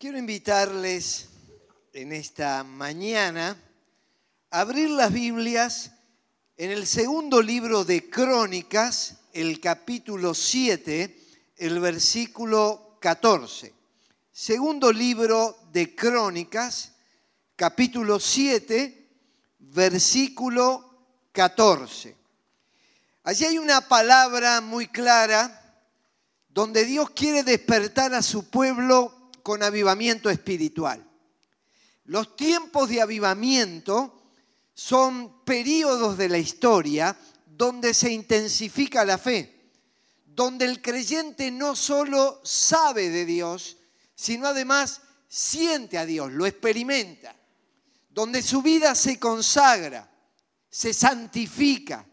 Quiero invitarles en esta mañana a abrir las Biblias en el segundo libro de Crónicas, el capítulo 7, el versículo 14. Segundo libro de Crónicas, capítulo 7, versículo 14. Allí hay una palabra muy clara donde Dios quiere despertar a su pueblo con avivamiento espiritual. Los tiempos de avivamiento son periodos de la historia donde se intensifica la fe, donde el creyente no solo sabe de Dios, sino además siente a Dios, lo experimenta, donde su vida se consagra, se santifica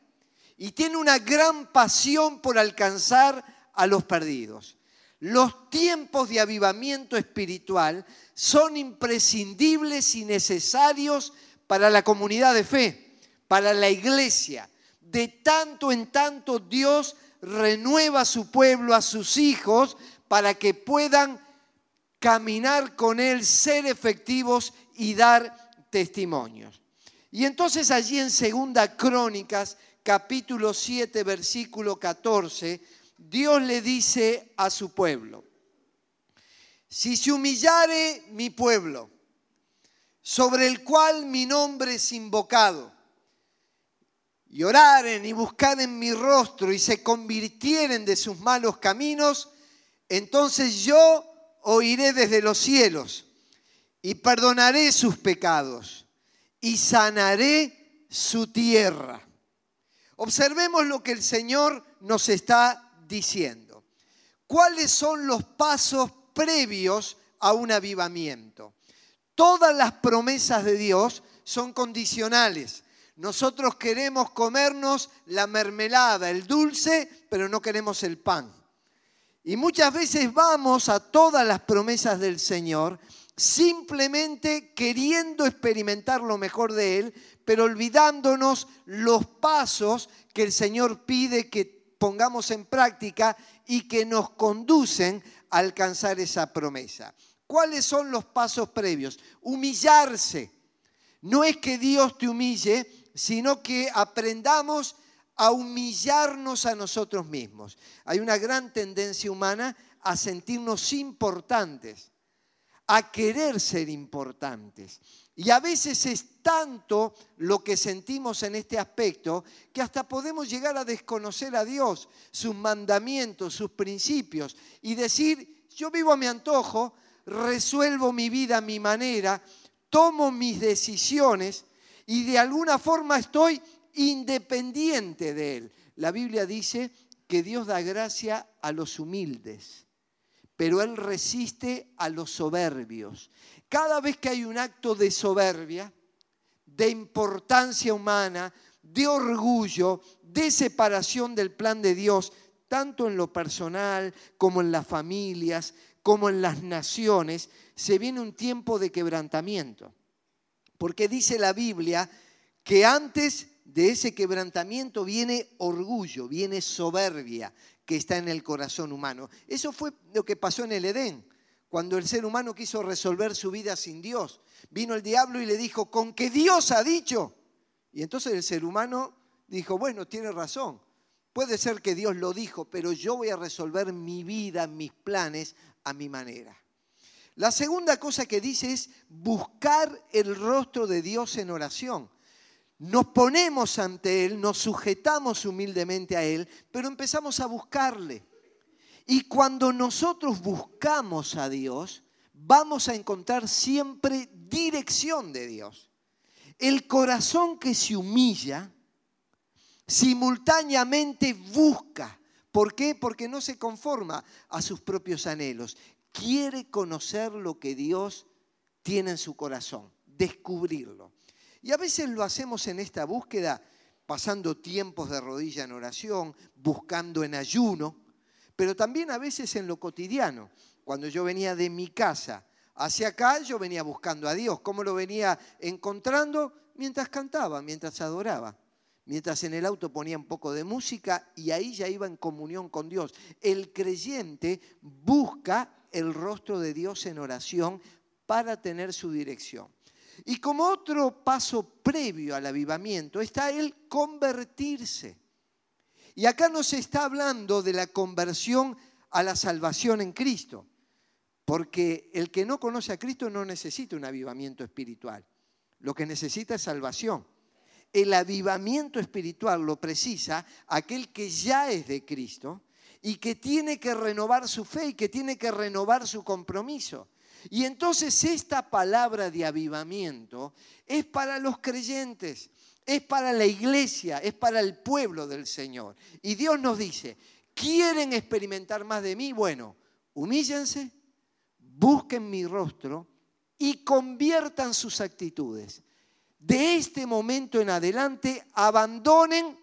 y tiene una gran pasión por alcanzar a los perdidos. Los tiempos de avivamiento espiritual son imprescindibles y necesarios para la comunidad de fe, para la iglesia. De tanto en tanto Dios renueva a su pueblo, a sus hijos, para que puedan caminar con Él, ser efectivos y dar testimonios. Y entonces allí en Segunda Crónicas, capítulo 7, versículo 14, Dios le dice a su pueblo, si se humillare mi pueblo, sobre el cual mi nombre es invocado, y oraren y buscaren mi rostro y se convirtieren de sus malos caminos, entonces yo oiré desde los cielos y perdonaré sus pecados y sanaré su tierra. Observemos lo que el Señor nos está diciendo. ¿Cuáles son los pasos previos a un avivamiento? Todas las promesas de Dios son condicionales. Nosotros queremos comernos la mermelada, el dulce, pero no queremos el pan. Y muchas veces vamos a todas las promesas del Señor simplemente queriendo experimentar lo mejor de Él, pero olvidándonos los pasos que el Señor pide que pongamos en práctica y que nos conducen a alcanzar esa promesa. ¿Cuáles son los pasos previos? Humillarse. No es que Dios te humille, sino que aprendamos a humillarnos a nosotros mismos. Hay una gran tendencia humana a sentirnos importantes, a querer ser importantes. Y a veces es tanto lo que sentimos en este aspecto que hasta podemos llegar a desconocer a Dios, sus mandamientos, sus principios y decir, yo vivo a mi antojo, resuelvo mi vida a mi manera, tomo mis decisiones y de alguna forma estoy independiente de Él. La Biblia dice que Dios da gracia a los humildes, pero Él resiste a los soberbios. Cada vez que hay un acto de soberbia, de importancia humana, de orgullo, de separación del plan de Dios, tanto en lo personal como en las familias, como en las naciones, se viene un tiempo de quebrantamiento. Porque dice la Biblia que antes de ese quebrantamiento viene orgullo, viene soberbia que está en el corazón humano. Eso fue lo que pasó en el Edén cuando el ser humano quiso resolver su vida sin Dios. Vino el diablo y le dijo, con que Dios ha dicho. Y entonces el ser humano dijo, bueno, tiene razón. Puede ser que Dios lo dijo, pero yo voy a resolver mi vida, mis planes a mi manera. La segunda cosa que dice es buscar el rostro de Dios en oración. Nos ponemos ante Él, nos sujetamos humildemente a Él, pero empezamos a buscarle. Y cuando nosotros buscamos a Dios, vamos a encontrar siempre dirección de Dios. El corazón que se humilla, simultáneamente busca. ¿Por qué? Porque no se conforma a sus propios anhelos. Quiere conocer lo que Dios tiene en su corazón, descubrirlo. Y a veces lo hacemos en esta búsqueda, pasando tiempos de rodilla en oración, buscando en ayuno pero también a veces en lo cotidiano. Cuando yo venía de mi casa hacia acá, yo venía buscando a Dios. ¿Cómo lo venía encontrando? Mientras cantaba, mientras adoraba. Mientras en el auto ponía un poco de música y ahí ya iba en comunión con Dios. El creyente busca el rostro de Dios en oración para tener su dirección. Y como otro paso previo al avivamiento está el convertirse. Y acá no se está hablando de la conversión a la salvación en Cristo, porque el que no conoce a Cristo no necesita un avivamiento espiritual, lo que necesita es salvación. El avivamiento espiritual lo precisa aquel que ya es de Cristo y que tiene que renovar su fe y que tiene que renovar su compromiso. Y entonces esta palabra de avivamiento es para los creyentes, es para la iglesia, es para el pueblo del Señor. Y Dios nos dice, ¿quieren experimentar más de mí? Bueno, humíllense, busquen mi rostro y conviertan sus actitudes. De este momento en adelante, abandonen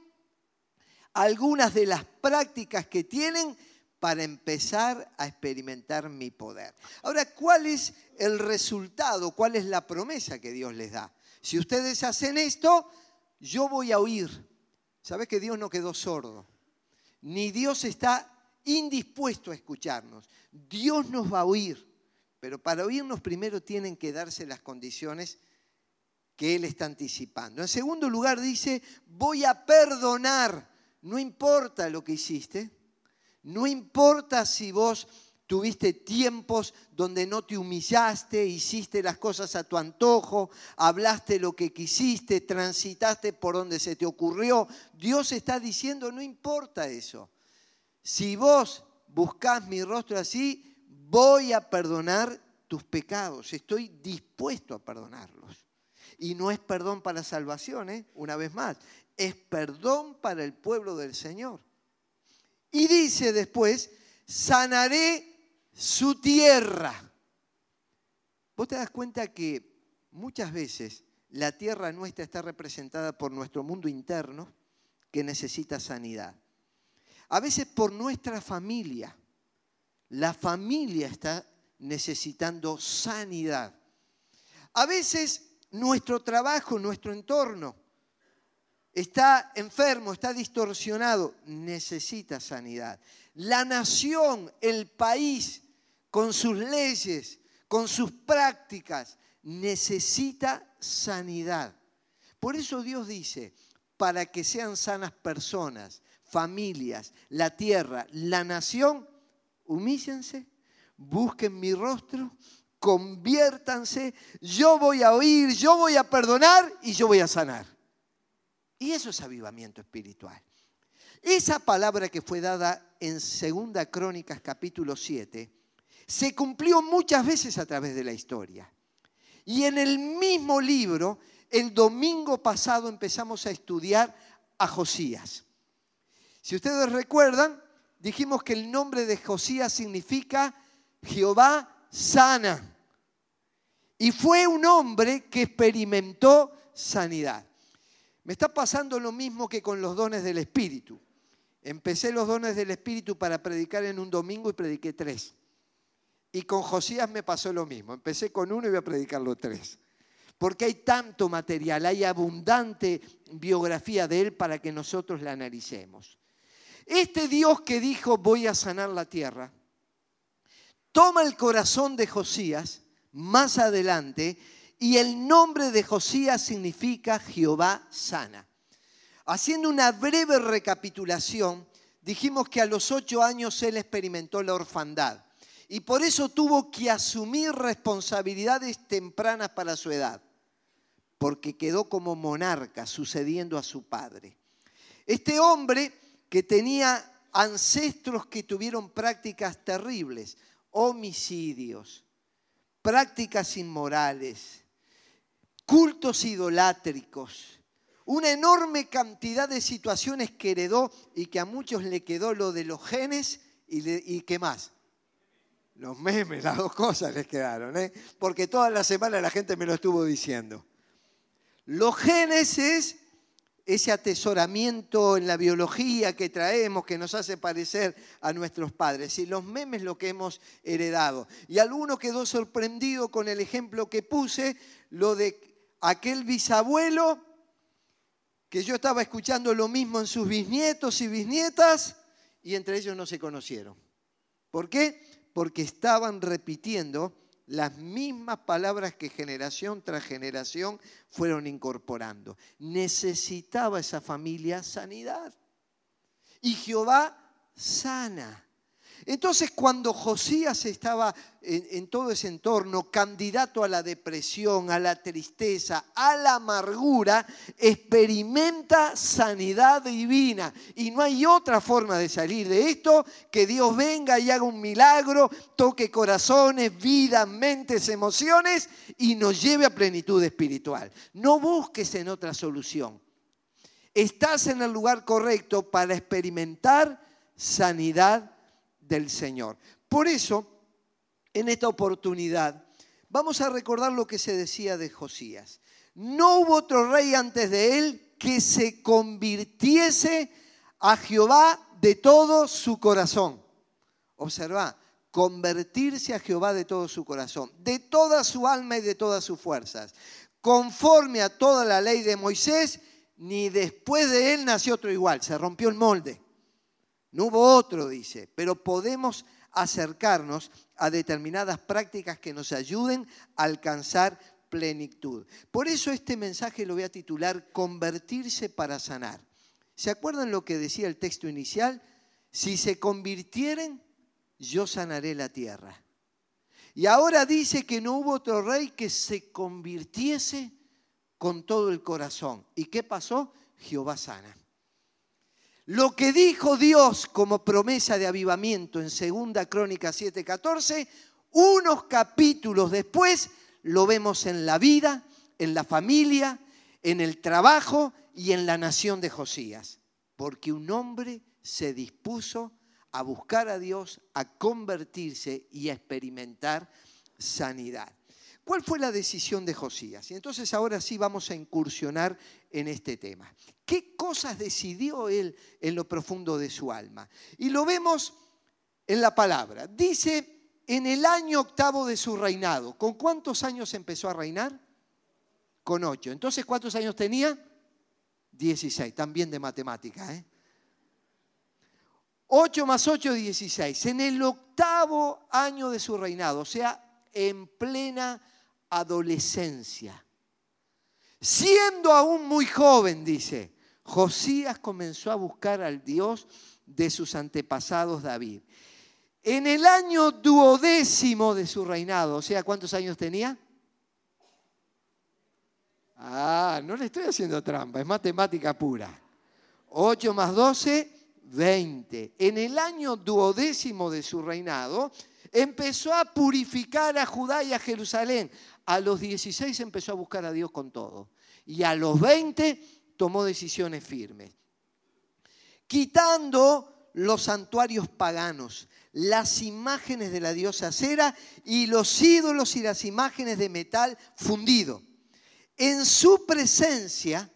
algunas de las prácticas que tienen para empezar a experimentar mi poder. Ahora, ¿cuál es el resultado? ¿Cuál es la promesa que Dios les da? Si ustedes hacen esto, yo voy a oír. ¿Sabes que Dios no quedó sordo? Ni Dios está indispuesto a escucharnos. Dios nos va a oír. Pero para oírnos primero tienen que darse las condiciones que Él está anticipando. En segundo lugar dice, voy a perdonar. No importa lo que hiciste, no importa si vos tuviste tiempos donde no te humillaste, hiciste las cosas a tu antojo, hablaste lo que quisiste, transitaste por donde se te ocurrió. Dios está diciendo, no importa eso. Si vos buscás mi rostro así, voy a perdonar tus pecados. Estoy dispuesto a perdonarlos. Y no es perdón para salvación, ¿eh? una vez más, es perdón para el pueblo del Señor. Y dice después, sanaré su tierra. Vos te das cuenta que muchas veces la tierra nuestra está representada por nuestro mundo interno que necesita sanidad. A veces por nuestra familia. La familia está necesitando sanidad. A veces nuestro trabajo, nuestro entorno está enfermo, está distorsionado, necesita sanidad. La nación, el país, con sus leyes, con sus prácticas, necesita sanidad. Por eso Dios dice, para que sean sanas personas, familias, la tierra, la nación, humíllense, busquen mi rostro, conviértanse, yo voy a oír, yo voy a perdonar y yo voy a sanar. Y eso es avivamiento espiritual. Esa palabra que fue dada en Segunda Crónicas capítulo 7 se cumplió muchas veces a través de la historia. Y en el mismo libro, el domingo pasado empezamos a estudiar a Josías. Si ustedes recuerdan, dijimos que el nombre de Josías significa Jehová sana. Y fue un hombre que experimentó sanidad. Me está pasando lo mismo que con los dones del Espíritu. Empecé los dones del Espíritu para predicar en un domingo y prediqué tres. Y con Josías me pasó lo mismo. Empecé con uno y voy a predicarlo tres. Porque hay tanto material, hay abundante biografía de él para que nosotros la analicemos. Este Dios que dijo voy a sanar la tierra, toma el corazón de Josías más adelante y el nombre de Josías significa Jehová sana. Haciendo una breve recapitulación, dijimos que a los ocho años él experimentó la orfandad y por eso tuvo que asumir responsabilidades tempranas para su edad, porque quedó como monarca sucediendo a su padre. Este hombre que tenía ancestros que tuvieron prácticas terribles, homicidios, prácticas inmorales, cultos idolátricos, una enorme cantidad de situaciones que heredó y que a muchos le quedó lo de los genes y, qué más. Los memes, las dos cosas les quedaron, ¿eh? porque toda la semana la gente me lo estuvo diciendo. Los genes es ese atesoramiento en la biología que traemos, que nos hace parecer a nuestros padres. Y los memes lo que hemos heredado. Y alguno quedó sorprendido con el ejemplo que puse, lo de aquel bisabuelo que yo estaba escuchando lo mismo en sus bisnietos y bisnietas y entre ellos no se conocieron. ¿Por qué? Porque estaban repitiendo las mismas palabras que generación tras generación fueron incorporando. Necesitaba esa familia sanidad. Y Jehová sana. Entonces cuando Josías estaba en, todo ese entorno, candidato a la depresión, a la tristeza, a la amargura, experimenta sanidad divina. Y no hay otra forma de salir de esto que Dios venga y haga un milagro, toque corazones, vidas, mentes, emociones y nos lleve a plenitud espiritual. No busques en otra solución. Estás en el lugar correcto para experimentar sanidad del Señor. Por eso, en esta oportunidad, vamos a recordar lo que se decía de Josías. No hubo otro rey antes de él que se convirtiese a Jehová de todo su corazón. Observa, convertirse a Jehová de todo su corazón, de toda su alma y de todas sus fuerzas, conforme a toda la ley de Moisés, ni después de él nació otro igual, se rompió el molde. No hubo otro, dice, pero podemos acercarnos a determinadas prácticas que nos ayuden a alcanzar plenitud. Por eso este mensaje lo voy a titular Convertirse para sanar. ¿Se acuerdan lo que decía el texto inicial? Si se convirtieren, yo sanaré la tierra. Y ahora dice que no hubo otro rey que se convirtiese con todo el corazón. ¿Y qué pasó? Jehová sana. Lo que dijo Dios como promesa de avivamiento en 2 Crónica 7:14, unos capítulos después lo vemos en la vida, en la familia, en el trabajo y en la nación de Josías. Porque un hombre se dispuso a buscar a Dios, a convertirse y a experimentar sanidad. ¿Cuál fue la decisión de Josías? Y entonces ahora sí vamos a incursionar en este tema. ¿Qué cosas decidió él en lo profundo de su alma? Y lo vemos en la palabra. Dice, en el año octavo de su reinado. ¿Con cuántos años empezó a reinar? Con ocho. Entonces, ¿cuántos años tenía? Dieciséis. También de matemática, ¿eh? 8 más 8, 16. En el octavo año de su reinado, o sea, en plena adolescencia. Siendo aún muy joven, dice, Josías comenzó a buscar al Dios de sus antepasados David. En el año duodécimo de su reinado, o sea, ¿cuántos años tenía? Ah, no le estoy haciendo trampa, es matemática pura. 8 más 12, 20. En el año duodécimo de su reinado, empezó a purificar a Judá y a Jerusalén. A los 16 empezó a buscar a Dios con todo. Y a los 20 tomó decisiones firmes. Quitando los santuarios paganos, las imágenes de la diosa Cera y los ídolos y las imágenes de metal fundido. En su presencia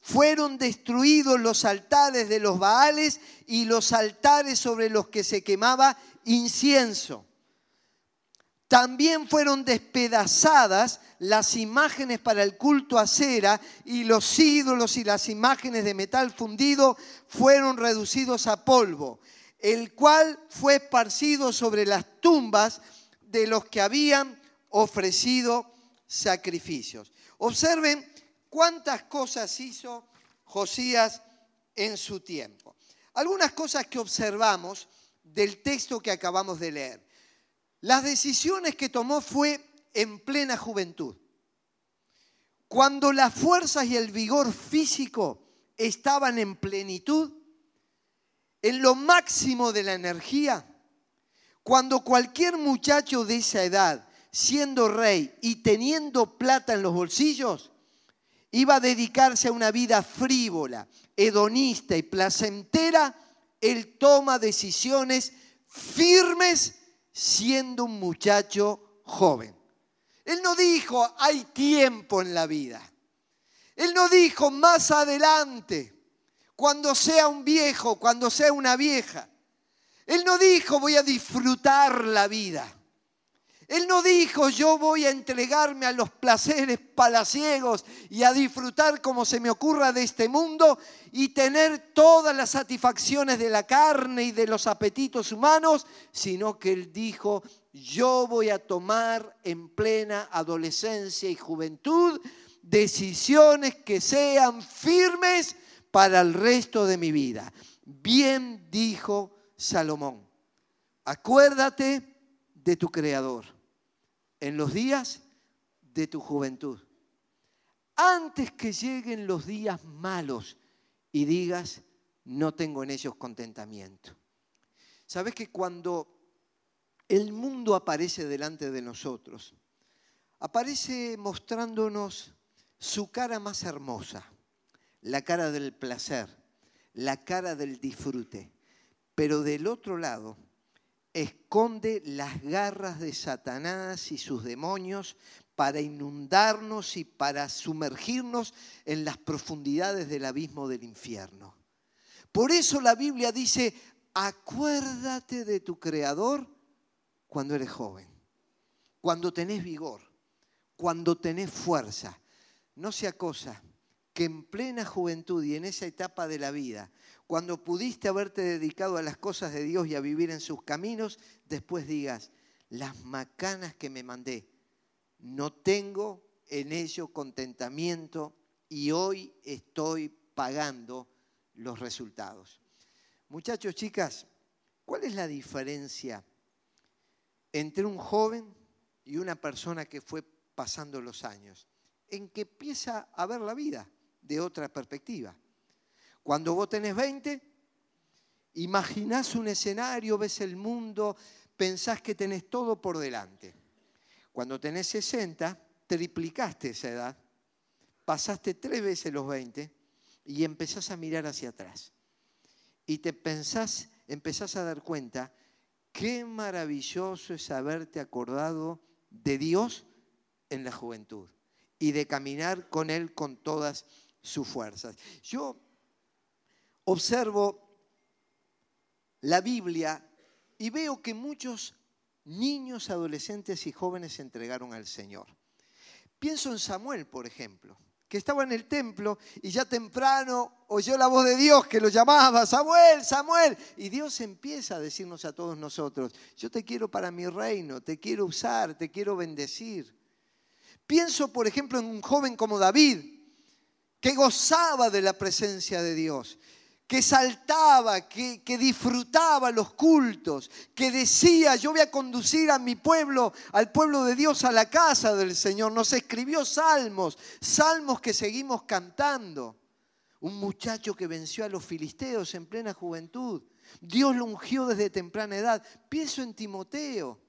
fueron destruidos los altares de los Baales y los altares sobre los que se quemaba incienso. También fueron despedazadas las imágenes para el culto a cera y los ídolos y las imágenes de metal fundido fueron reducidos a polvo, el cual fue esparcido sobre las tumbas de los que habían ofrecido sacrificios. Observen cuántas cosas hizo Josías en su tiempo. Algunas cosas que observamos del texto que acabamos de leer. Las decisiones que tomó fue en plena juventud. Cuando las fuerzas y el vigor físico estaban en plenitud, en lo máximo de la energía, cuando cualquier muchacho de esa edad, siendo rey y teniendo plata en los bolsillos, iba a dedicarse a una vida frívola, hedonista y placentera, él toma decisiones firmes siendo un muchacho joven. Él no dijo, hay tiempo en la vida. Él no dijo, más adelante, cuando sea un viejo, cuando sea una vieja. Él no dijo, voy a disfrutar la vida. Él no dijo, yo voy a entregarme a los placeres palaciegos y a disfrutar como se me ocurra de este mundo y tener todas las satisfacciones de la carne y de los apetitos humanos, sino que Él dijo, yo voy a tomar en plena adolescencia y juventud decisiones que sean firmes para el resto de mi vida. Bien dijo Salomón, acuérdate de tu Creador en los días de tu juventud. Antes que lleguen los días malos y digas, no tengo en ellos contentamiento. Sabes que cuando el mundo aparece delante de nosotros, aparece mostrándonos su cara más hermosa, la cara del placer, la cara del disfrute. Pero del otro lado esconde las garras de Satanás y sus demonios para inundarnos y para sumergirnos en las profundidades del abismo del infierno. Por eso la Biblia dice, acuérdate de tu Creador cuando eres joven, cuando tenés vigor, cuando tenés fuerza. No sea cosa que en plena juventud y en esa etapa de la vida cuando pudiste haberte dedicado a las cosas de Dios y a vivir en sus caminos, después digas, las macanas que me mandé, no tengo en ello contentamiento y hoy estoy pagando los resultados. Muchachos, chicas, ¿cuál es la diferencia entre un joven y una persona que fue pasando los años? En que empieza a ver la vida de otra perspectiva. Cuando vos tenés 20, imaginás un escenario, ves el mundo, pensás que tenés todo por delante. Cuando tenés 60, triplicaste esa edad, pasaste tres veces los 20 y empezás a mirar hacia atrás. Y te pensás, empezás a dar cuenta, qué maravilloso es haberte acordado de Dios en la juventud y de caminar con Él con todas sus fuerzas. Yo observo la Biblia y veo que muchos niños, adolescentes y jóvenes se entregaron al Señor. Pienso en Samuel, por ejemplo, que estaba en el templo y ya temprano oyó la voz de Dios que lo llamaba, Samuel, Samuel. Y Dios empieza a decirnos a todos nosotros, yo te quiero para mi reino, te quiero usar, te quiero bendecir. Pienso, por ejemplo, en un joven como David, que gozaba de la presencia de Dios que saltaba, que, disfrutaba los cultos, que decía, yo voy a conducir a mi pueblo, al pueblo de Dios, a la casa del Señor. Nos escribió salmos, salmos que seguimos cantando. Un muchacho que venció a los filisteos en plena juventud. Dios lo ungió desde temprana edad. Pienso en Timoteo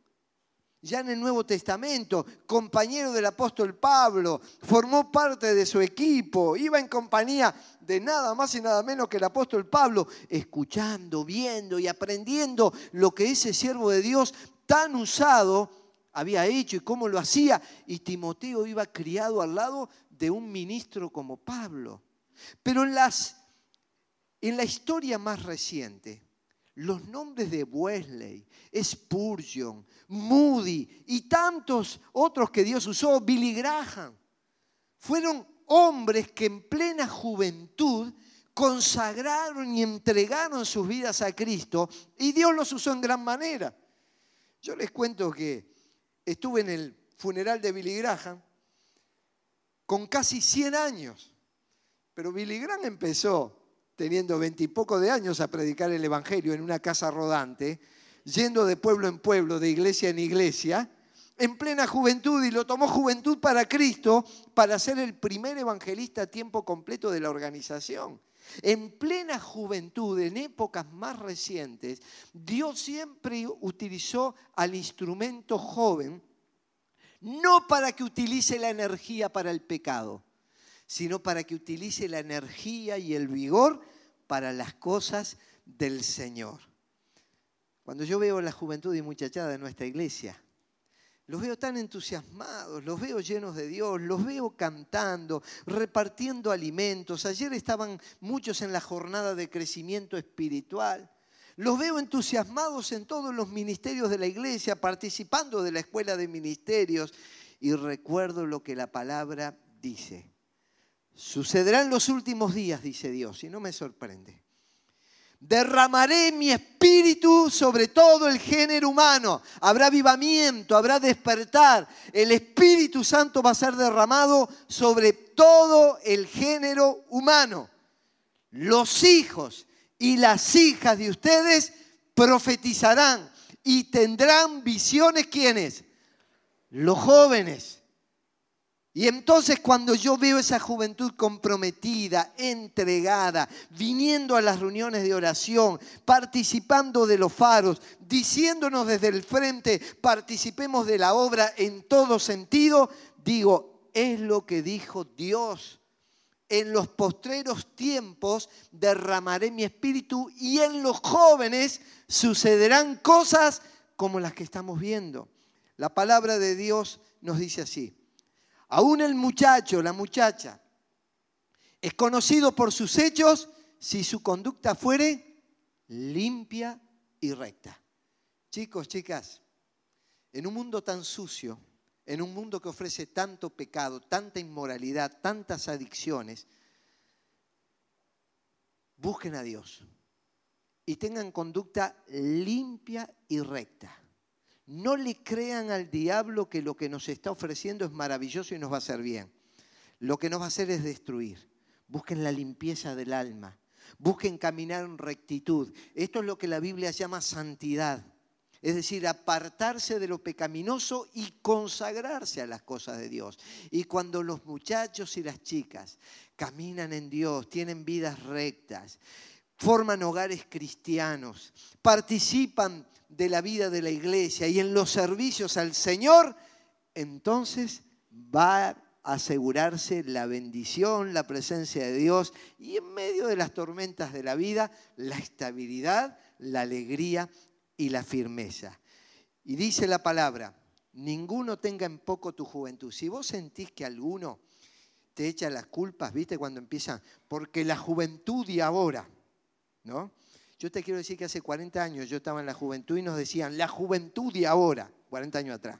ya en el Nuevo Testamento, compañero del apóstol Pablo, formó parte de su equipo, iba en compañía de nada más y nada menos que el apóstol Pablo, escuchando, viendo y aprendiendo lo que ese siervo de Dios tan usado había hecho y cómo lo hacía. Y Timoteo iba criado al lado de un ministro como Pablo. Pero en, las, en la historia más reciente, los nombres de Wesley, Spurgeon, Moody y tantos otros que Dios usó, Billy Graham, fueron hombres que en plena juventud consagraron y entregaron sus vidas a Cristo y Dios los usó en gran manera. Yo les cuento que estuve en el funeral de Billy Graham con casi 100 años, pero Billy Graham empezó teniendo veintipoco de años a predicar el Evangelio en una casa rodante, yendo de pueblo en pueblo, de iglesia en iglesia, en plena juventud y lo tomó juventud para Cristo para ser el primer evangelista a tiempo completo de la organización. En plena juventud, en épocas más recientes, Dios siempre utilizó al instrumento joven, no para que utilice la energía para el pecado, sino para que utilice la energía y el vigor para las cosas del Señor. Cuando yo veo la juventud y muchachada de nuestra iglesia, los veo tan entusiasmados, los veo llenos de Dios, los veo cantando, repartiendo alimentos. Ayer estaban muchos en la jornada de crecimiento espiritual. Los veo entusiasmados en todos los ministerios de la iglesia, participando de la escuela de ministerios. Y recuerdo lo que la palabra dice. Sucederán los últimos días, dice Dios, y no me sorprende. Derramaré mi espíritu sobre todo el género humano. Habrá avivamiento, habrá despertar. El Espíritu Santo va a ser derramado sobre todo el género humano. Los hijos y las hijas de ustedes profetizarán y tendrán visiones. ¿Quiénes? Los jóvenes. Y entonces cuando yo veo esa juventud comprometida, entregada, viniendo a las reuniones de oración, participando de los faros, diciéndonos desde el frente, participemos de la obra en todo sentido, digo, es lo que dijo Dios. En los postreros tiempos derramaré mi espíritu y en los jóvenes sucederán cosas como las que estamos viendo. La palabra de Dios nos dice así. Aún el muchacho, la muchacha, es conocido por sus hechos si su conducta fuere limpia y recta. Chicos, chicas, en un mundo tan sucio, en un mundo que ofrece tanto pecado, tanta inmoralidad, tantas adicciones, busquen a Dios y tengan conducta limpia y recta. No le crean al diablo que lo que nos está ofreciendo es maravilloso y nos va a hacer bien. Lo que nos va a hacer es destruir. Busquen la limpieza del alma. Busquen caminar en rectitud. Esto es lo que la Biblia llama santidad. Es decir, apartarse de lo pecaminoso y consagrarse a las cosas de Dios. Y cuando los muchachos y las chicas caminan en Dios, tienen vidas rectas, forman hogares cristianos, participan de la vida de la iglesia y en los servicios al Señor, entonces va a asegurarse la bendición, la presencia de Dios y en medio de las tormentas de la vida, la estabilidad, la alegría y la firmeza. Y dice la palabra, ninguno tenga en poco tu juventud. Si vos sentís que alguno te echa las culpas, ¿viste? Cuando empiezan, porque la juventud y ahora, ¿no? Yo te quiero decir que hace 40 años yo estaba en la juventud y nos decían, la juventud de ahora, 40 años atrás.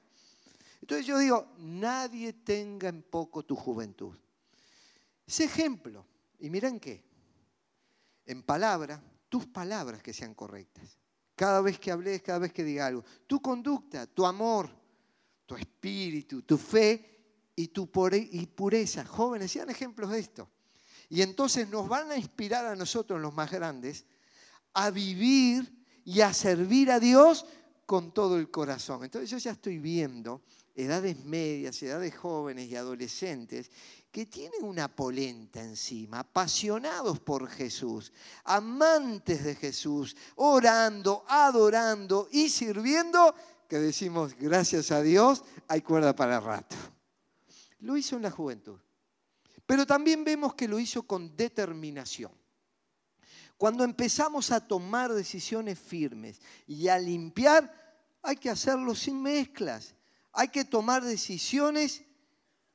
Entonces yo digo, nadie tenga en poco tu juventud. Ese ejemplo, y miren qué, en palabra, tus palabras que sean correctas. Cada vez que hables, cada vez que diga algo. Tu conducta, tu amor, tu espíritu, tu fe y tu pureza. Jóvenes, sean ejemplos de esto. Y entonces nos van a inspirar a nosotros, los más grandes, a vivir y a servir a Dios con todo el corazón. Entonces yo ya estoy viendo edades medias, edades jóvenes y adolescentes que tienen una polenta encima, apasionados por Jesús, amantes de Jesús, orando, adorando y sirviendo, que decimos, gracias a Dios, hay cuerda para rato. Lo hizo en la juventud. Pero también vemos que lo hizo con determinación. Cuando empezamos a tomar decisiones firmes y a limpiar, hay que hacerlo sin mezclas. Hay que tomar decisiones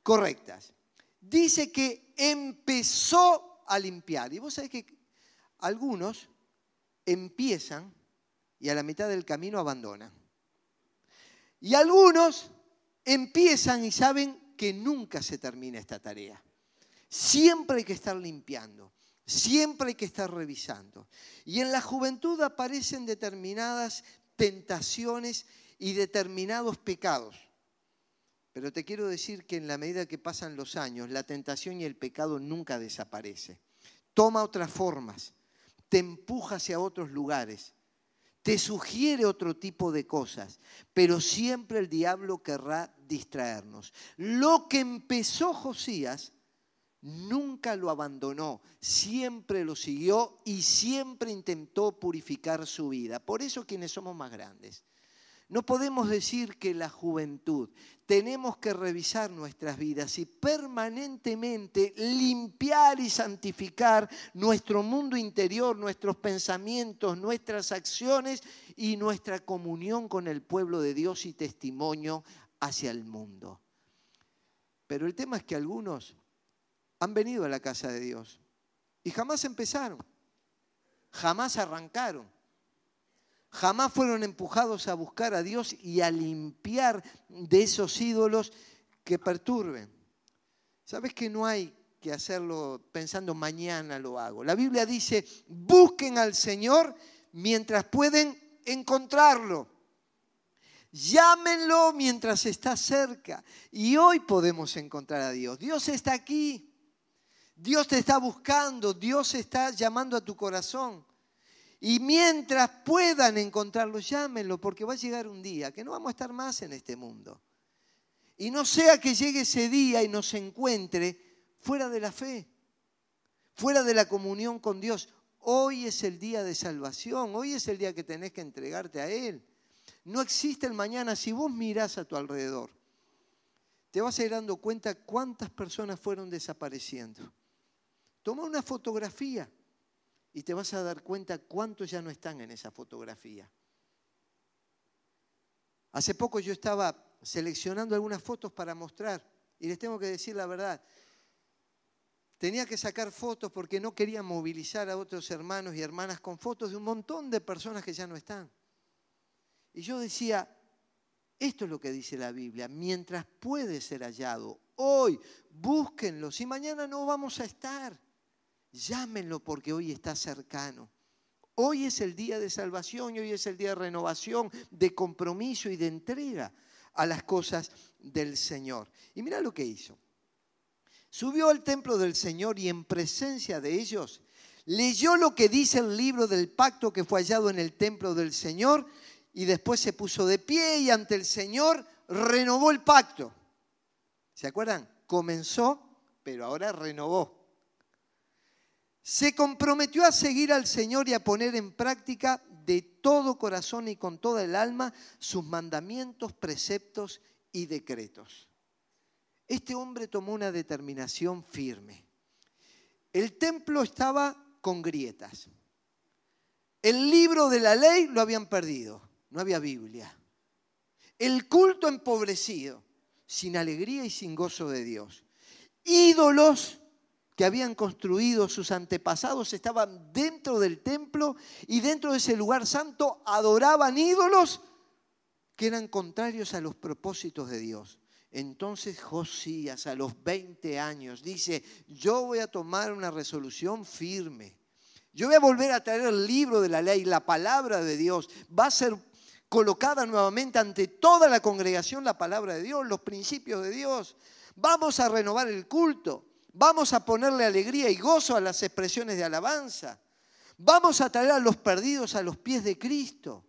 correctas. Dice que empezó a limpiar. Y vos sabés que algunos empiezan y a la mitad del camino abandonan. Y algunos empiezan y saben que nunca se termina esta tarea. Siempre hay que estar limpiando. Siempre hay que estar revisando. Y en la juventud aparecen determinadas tentaciones y determinados pecados. Pero te quiero decir que en la medida que pasan los años, la tentación y el pecado nunca desaparece. Toma otras formas, te empuja hacia otros lugares, te sugiere otro tipo de cosas, pero siempre el diablo querrá distraernos. Lo que empezó Josías nunca lo abandonó, siempre lo siguió y siempre intentó purificar su vida. Por eso quienes somos más grandes. No podemos decir que la juventud, tenemos que revisar nuestras vidas y permanentemente limpiar y santificar nuestro mundo interior, nuestros pensamientos, nuestras acciones y nuestra comunión con el pueblo de Dios y testimonio hacia el mundo. Pero el tema es que algunos han venido a la casa de Dios y jamás empezaron, jamás arrancaron. Jamás fueron empujados a buscar a Dios y a limpiar de esos ídolos que perturben. ¿Sabes que no hay que hacerlo pensando mañana lo hago? La Biblia dice, busquen al Señor mientras pueden encontrarlo. Llámenlo mientras está cerca. Y hoy podemos encontrar a Dios. Dios está aquí. Dios te está buscando. Dios está llamando a tu corazón. Y mientras puedan encontrarlo, llámenlo, porque va a llegar un día que no vamos a estar más en este mundo. Y no sea que llegue ese día y nos encuentre fuera de la fe, fuera de la comunión con Dios. Hoy es el día de salvación, hoy es el día que tenés que entregarte a Él. No existe el mañana. Si vos mirás a tu alrededor, te vas a ir dando cuenta cuántas personas fueron desapareciendo. Toma una fotografía y te vas a dar cuenta cuántos ya no están en esa fotografía. Hace poco yo estaba seleccionando algunas fotos para mostrar y les tengo que decir la verdad. Tenía que sacar fotos porque no quería movilizar a otros hermanos y hermanas con fotos de un montón de personas que ya no están. Y yo decía, esto es lo que dice la Biblia, mientras puede ser hallado, hoy búsquenlo, si mañana no vamos a estar. Llámenlo porque hoy está cercano. Hoy es el día de salvación y hoy es el día de renovación, de compromiso y de entrega a las cosas del Señor. Y mira lo que hizo. Subió al templo del Señor y en presencia de ellos leyó lo que dice el libro del pacto que fue hallado en el templo del Señor y después se puso de pie y ante el Señor renovó el pacto. ¿Se acuerdan? Comenzó, pero ahora renovó se comprometió a seguir al Señor y a poner en práctica de todo corazón y con toda el alma sus mandamientos, preceptos y decretos. Este hombre tomó una determinación firme. El templo estaba con grietas. El libro de la ley lo habían perdido, no había Biblia. El culto empobrecido, sin alegría y sin gozo de Dios. Ídolos que habían construido sus antepasados estaban dentro del templo y dentro de ese lugar santo adoraban ídolos que eran contrarios a los propósitos de Dios. Entonces Josías a los 20 años dice, yo voy a tomar una resolución firme. Yo voy a volver a traer el libro de la ley, la palabra de Dios. Va a ser colocada nuevamente ante toda la congregación la palabra de Dios, los principios de Dios. Vamos a renovar el culto. Vamos a ponerle alegría y gozo a las expresiones de alabanza. Vamos a traer a los perdidos a los pies de Cristo.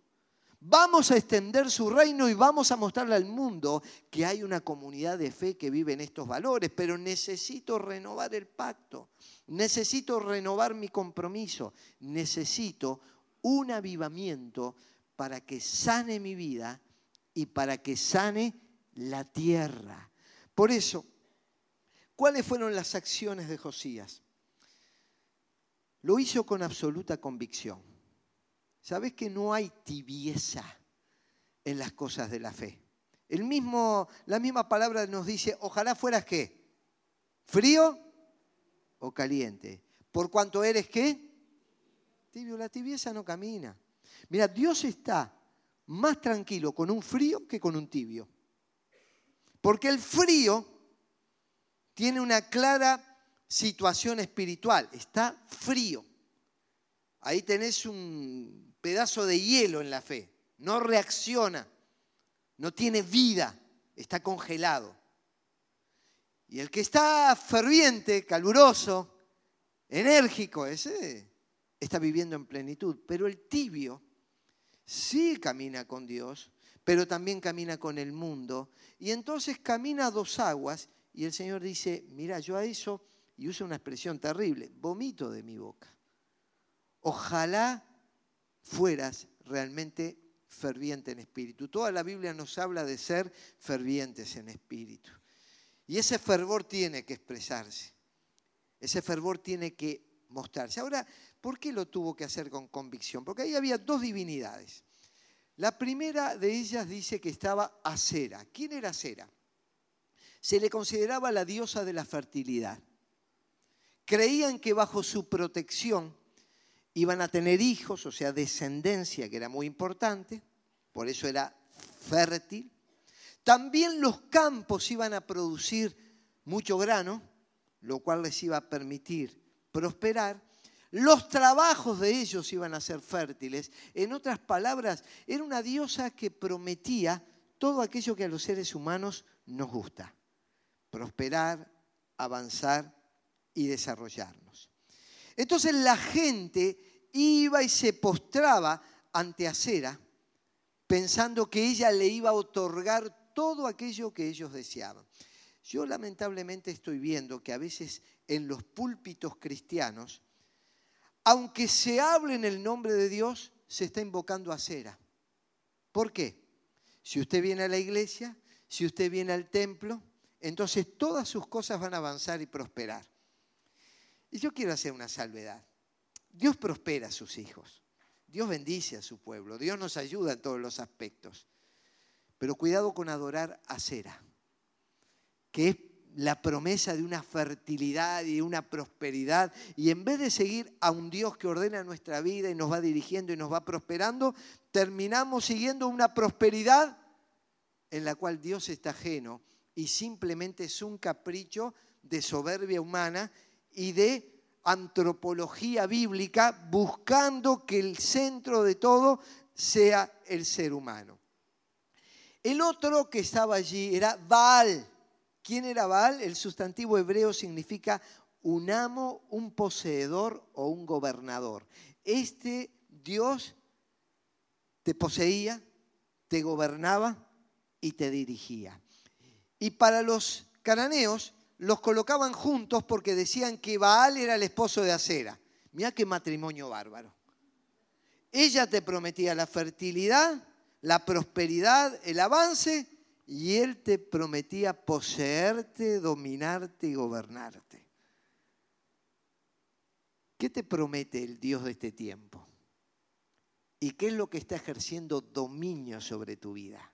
Vamos a extender su reino y vamos a mostrarle al mundo que hay una comunidad de fe que vive en estos valores, pero necesito renovar el pacto, necesito renovar mi compromiso, necesito un avivamiento para que sane mi vida y para que sane la tierra. Por eso, ¿Cuáles fueron las acciones de Josías? Lo hizo con absoluta convicción. ¿Sabes que no hay tibieza en las cosas de la fe? El mismo, la misma palabra nos dice, ojalá fueras qué? ¿Frío o caliente? ¿Por cuanto eres qué? Tibio, la tibieza no camina. Mira, Dios está más tranquilo con un frío que con un tibio. Porque el frío tiene una clara situación espiritual, está frío. Ahí tenés un pedazo de hielo en la fe, no reacciona, no tiene vida, está congelado. Y el que está ferviente, caluroso, enérgico, ese está viviendo en plenitud. Pero el tibio sí camina con Dios, pero también camina con el mundo. Y entonces camina dos aguas y el Señor dice, mira, yo a eso, y usa una expresión terrible, vomito de mi boca. Ojalá fueras realmente ferviente en espíritu. Toda la Biblia nos habla de ser fervientes en espíritu. Y ese fervor tiene que expresarse. Ese fervor tiene que mostrarse. Ahora, ¿por qué lo tuvo que hacer con convicción? Porque ahí había dos divinidades. La primera de ellas dice que estaba Acera. ¿Quién era Acera? Se le consideraba la diosa de la fertilidad. Creían que bajo su protección iban a tener hijos, o sea, descendencia, que era muy importante, por eso era fértil. También los campos iban a producir mucho grano, lo cual les iba a permitir prosperar. Los trabajos de ellos iban a ser fértiles. En otras palabras, era una diosa que prometía todo aquello que a los seres humanos nos gusta. Prosperar, avanzar y desarrollarnos. Entonces la gente iba y se postraba ante Acera pensando que ella le iba a otorgar todo aquello que ellos deseaban. Yo lamentablemente estoy viendo que a veces en los púlpitos cristianos, aunque se hable en el nombre de Dios, se está invocando a Cera. ¿Por qué? Si usted viene a la iglesia, si usted viene al templo, entonces todas sus cosas van a avanzar y prosperar. Y yo quiero hacer una salvedad. Dios prospera a sus hijos. Dios bendice a su pueblo. Dios nos ayuda en todos los aspectos. Pero cuidado con adorar a Cera que es la promesa de una fertilidad y una prosperidad. Y en vez de seguir a un Dios que ordena nuestra vida y nos va dirigiendo y nos va prosperando, terminamos siguiendo una prosperidad en la cual Dios está ajeno y simplemente es un capricho de soberbia humana y de antropología bíblica buscando que el centro de todo sea el ser humano. El otro que estaba allí era Baal. ¿Quién era Baal? El sustantivo hebreo significa un amo, un poseedor o un gobernador. Este Dios te poseía, te gobernaba y te dirigía. Y para los cananeos los colocaban juntos porque decían que Baal era el esposo de Acera. Mira qué matrimonio bárbaro. Ella te prometía la fertilidad, la prosperidad, el avance y Él te prometía poseerte, dominarte y gobernarte. ¿Qué te promete el Dios de este tiempo? ¿Y qué es lo que está ejerciendo dominio sobre tu vida?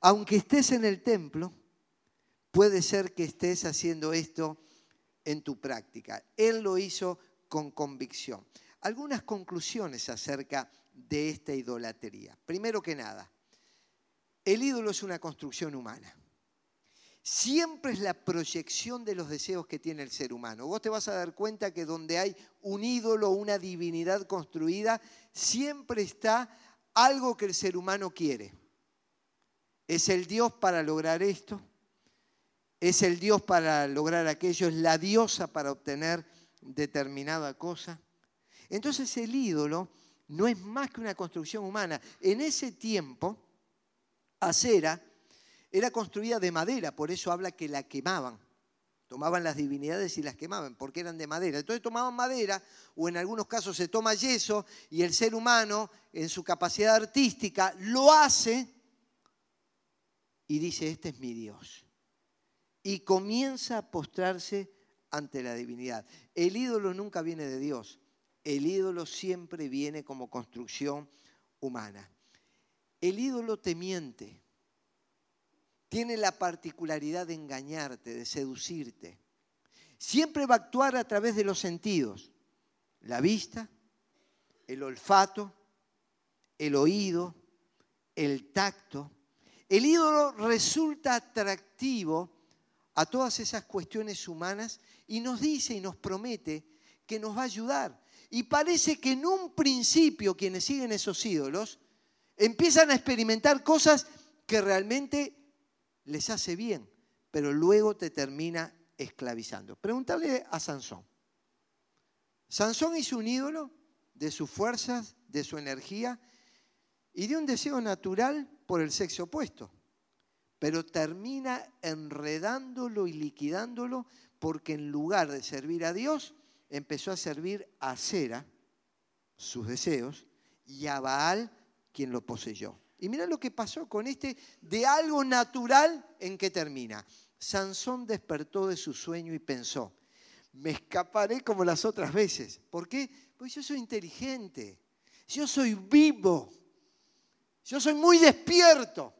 Aunque estés en el templo, puede ser que estés haciendo esto en tu práctica. Él lo hizo con convicción. Algunas conclusiones acerca de esta idolatría. Primero que nada, el ídolo es una construcción humana. Siempre es la proyección de los deseos que tiene el ser humano. Vos te vas a dar cuenta que donde hay un ídolo, una divinidad construida, siempre está algo que el ser humano quiere. Es el Dios para lograr esto, es el Dios para lograr aquello, es la diosa para obtener determinada cosa. Entonces el ídolo no es más que una construcción humana. En ese tiempo, acera era construida de madera, por eso habla que la quemaban. Tomaban las divinidades y las quemaban, porque eran de madera. Entonces tomaban madera, o en algunos casos se toma yeso, y el ser humano, en su capacidad artística, lo hace y dice, este es mi Dios. Y comienza a postrarse ante la divinidad. El ídolo nunca viene de Dios, el ídolo siempre viene como construcción humana. El ídolo te miente. Tiene la particularidad de engañarte, de seducirte. Siempre va a actuar a través de los sentidos. La vista, el olfato, el oído, el tacto. El ídolo resulta atractivo a todas esas cuestiones humanas y nos dice y nos promete que nos va a ayudar. Y parece que en un principio quienes siguen esos ídolos Empiezan a experimentar cosas que realmente les hace bien, pero luego te termina esclavizando. Pregúntale a Sansón. Sansón hizo un ídolo de sus fuerzas, de su energía y de un deseo natural por el sexo opuesto, pero termina enredándolo y liquidándolo porque en lugar de servir a Dios, empezó a servir a Cera, sus deseos, y a Baal, quien lo poseyó. Y mira lo que pasó con este de algo natural en que termina. Sansón despertó de su sueño y pensó, me escaparé como las otras veces. ¿Por qué? Pues yo soy inteligente, yo soy vivo, yo soy muy despierto,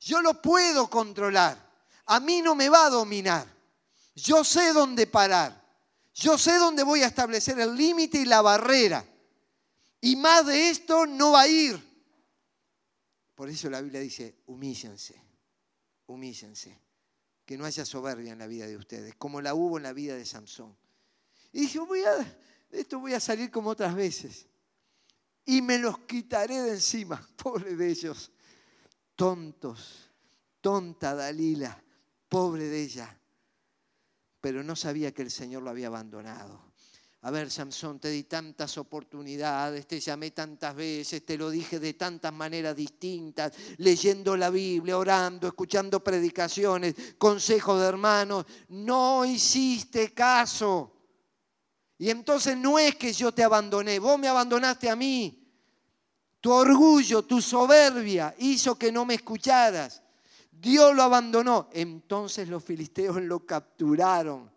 yo lo puedo controlar, a mí no me va a dominar, yo sé dónde parar, Yo sé dónde voy a establecer el límite y la barrera. Y más de esto no va a ir. Por eso la Biblia dice, humíllense, humíllense. Que no haya soberbia en la vida de ustedes, como la hubo en la vida de Samson. Y dije, voy a, de esto voy a salir como otras veces. Y me los quitaré de encima, pobre de ellos. Tontos, tonta Dalila, pobre de ella. Pero no sabía que el Señor lo había abandonado. A ver, Samson, te di tantas oportunidades, te llamé tantas veces, te lo dije de tantas maneras distintas, leyendo la Biblia, orando, escuchando predicaciones, consejos de hermanos. No hiciste caso. Y entonces no es que yo te abandoné, vos me abandonaste a mí. Tu orgullo, tu soberbia hizo que no me escucharas. Dios lo abandonó. Entonces los filisteos lo capturaron.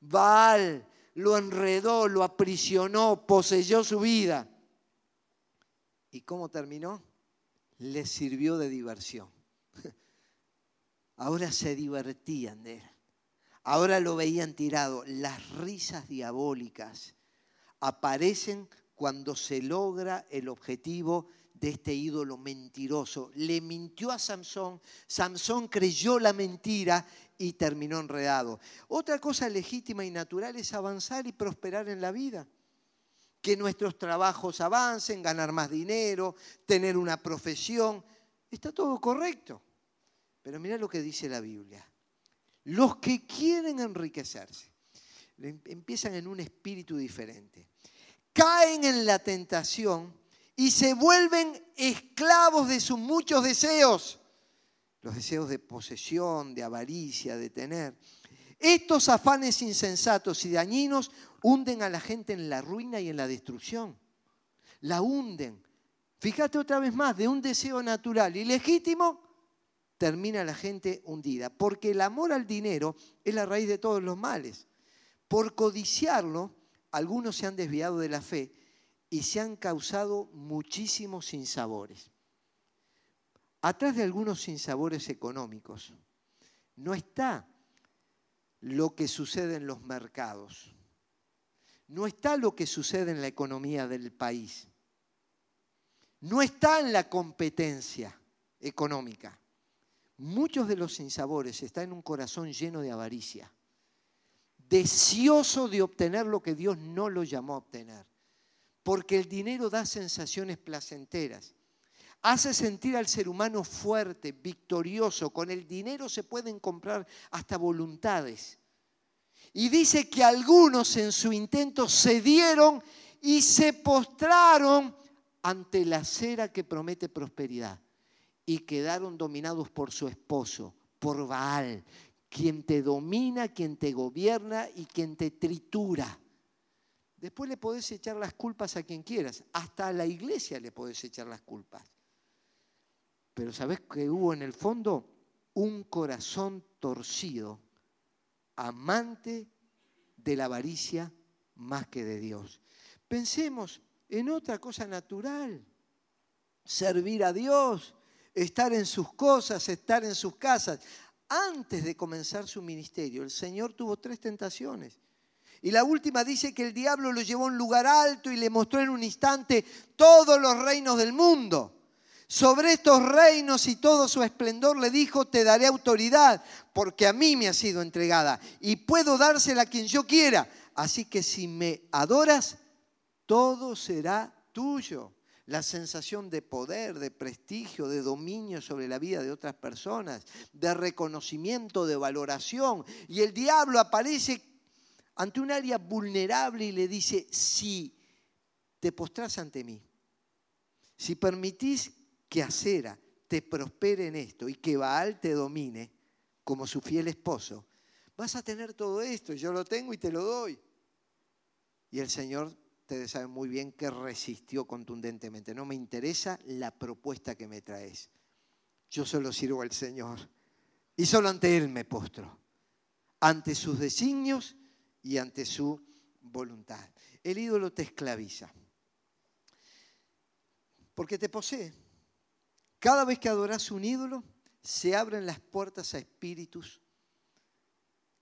Baal lo enredó, lo aprisionó, poseyó su vida. ¿Y cómo terminó? Le sirvió de diversión. Ahora se divertían de él. Ahora lo veían tirado. Las risas diabólicas aparecen cuando se logra el objetivo de este ídolo mentiroso. Le mintió a Samson, Samson creyó la mentira y terminó enredado. Otra cosa legítima y natural es avanzar y prosperar en la vida. Que nuestros trabajos avancen, ganar más dinero, tener una profesión. Está todo correcto. Pero mira lo que dice la Biblia. Los que quieren enriquecerse empiezan en un espíritu diferente. Caen en la tentación y se vuelven esclavos de sus muchos deseos los deseos de posesión, de avaricia, de tener. Estos afanes insensatos y dañinos hunden a la gente en la ruina y en la destrucción. La hunden. Fíjate otra vez más, de un deseo natural y legítimo, termina la gente hundida. Porque el amor al dinero es la raíz de todos los males. Por codiciarlo, algunos se han desviado de la fe y se han causado muchísimos sinsabores. Atrás de algunos sinsabores económicos no está lo que sucede en los mercados, no está lo que sucede en la economía del país, no está en la competencia económica. Muchos de los sinsabores están en un corazón lleno de avaricia, deseoso de obtener lo que Dios no lo llamó a obtener, porque el dinero da sensaciones placenteras hace sentir al ser humano fuerte, victorioso. Con el dinero se pueden comprar hasta voluntades. Y dice que algunos en su intento cedieron y se postraron ante la cera que promete prosperidad y quedaron dominados por su esposo, por Baal, quien te domina, quien te gobierna y quien te tritura. Después le podés echar las culpas a quien quieras, hasta a la iglesia le podés echar las culpas. Pero ¿sabes qué hubo en el fondo? Un corazón torcido, amante de la avaricia más que de Dios. Pensemos en otra cosa natural, servir a Dios, estar en sus cosas, estar en sus casas. Antes de comenzar su ministerio, el Señor tuvo tres tentaciones. Y la última dice que el diablo lo llevó a un lugar alto y le mostró en un instante todos los reinos del mundo. Sobre estos reinos y todo su esplendor le dijo, te daré autoridad, porque a mí me ha sido entregada y puedo dársela a quien yo quiera. Así que si me adoras, todo será tuyo. La sensación de poder, de prestigio, de dominio sobre la vida de otras personas, de reconocimiento, de valoración. Y el diablo aparece ante un área vulnerable y le dice, si te postras ante mí, si permitís que Acera te prospere en esto y que Baal te domine como su fiel esposo, vas a tener todo esto, yo lo tengo y te lo doy. Y el Señor, ustedes saben muy bien que resistió contundentemente. No me interesa la propuesta que me traes. Yo solo sirvo al Señor. Y solo ante Él me postro. Ante sus designios y ante su voluntad. El ídolo te esclaviza. Porque te posee. Cada vez que adoras un ídolo, se abren las puertas a espíritus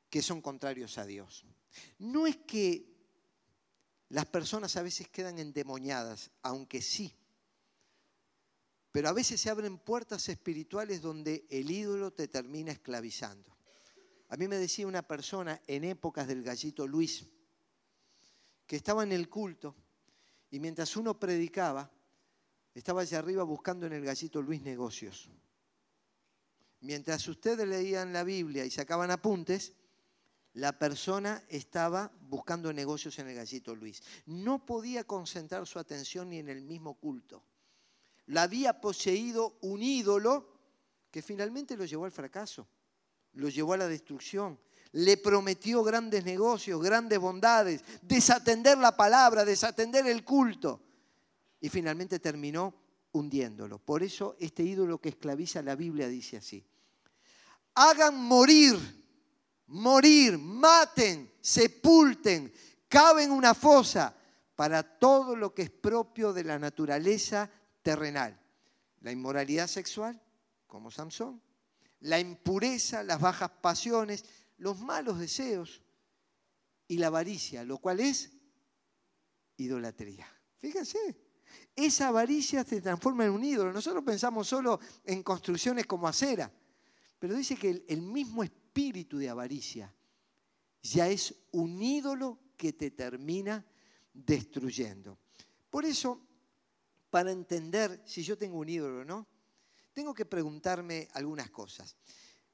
que son contrarios a Dios. No es que las personas a veces quedan endemoniadas, aunque sí. Pero a veces se abren puertas espirituales donde el ídolo te termina esclavizando. A mí me decía una persona en épocas del gallito Luis, que estaba en el culto y mientras uno predicaba, estaba allá arriba buscando en el gallito Luis negocios. Mientras ustedes leían la Biblia y sacaban apuntes, la persona estaba buscando negocios en el gallito Luis. No podía concentrar su atención ni en el mismo culto. La había poseído un ídolo que finalmente lo llevó al fracaso, lo llevó a la destrucción. Le prometió grandes negocios, grandes bondades, desatender la palabra, desatender el culto. Y finalmente terminó hundiéndolo. Por eso este ídolo que esclaviza la Biblia dice así. Hagan morir morir, maten, sepulten, caben una fosa para todo lo que es propio de la naturaleza terrenal. La inmoralidad sexual, como Samson, la impureza, las bajas pasiones, los malos deseos y la avaricia, lo cual es idolatría. Fíjense, esa avaricia se transforma en un ídolo. Nosotros pensamos solo en construcciones como acera, pero dice que el, mismo espíritu espíritu de avaricia ya es un ídolo que te termina destruyendo. Por eso, para entender si yo tengo un ídolo o no, tengo que preguntarme algunas cosas.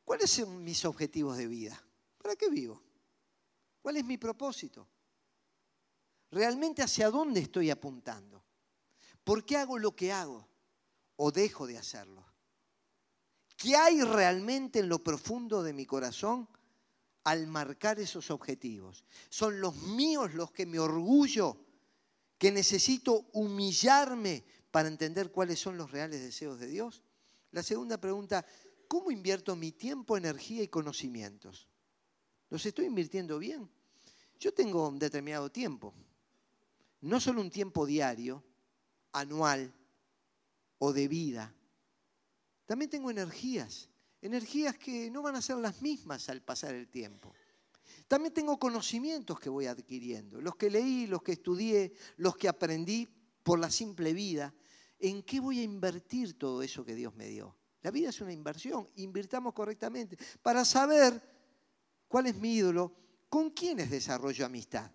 ¿Cuáles son mis objetivos de vida? ¿Para qué vivo? ¿Cuál es mi propósito? ¿Realmente hacia dónde estoy apuntando? ¿Por qué hago lo que hago o dejo de hacerlo? ¿Qué hay realmente en lo profundo de mi corazón al marcar esos objetivos? ¿Son los míos los que me orgullo, que necesito humillarme para entender cuáles son los reales deseos de Dios? La segunda pregunta, ¿cómo invierto mi tiempo, energía y conocimientos? ¿Los estoy invirtiendo bien? Yo tengo un determinado tiempo, no solo un tiempo diario, anual o de vida, también tengo energías, energías que no van a ser las mismas al pasar el tiempo. También tengo conocimientos que voy adquiriendo, los que leí, los que estudié, los que aprendí por la simple vida. ¿En qué voy a invertir todo eso que Dios me dio? La vida es una inversión, invirtamos correctamente para saber cuál es mi ídolo, con quiénes desarrollo amistad.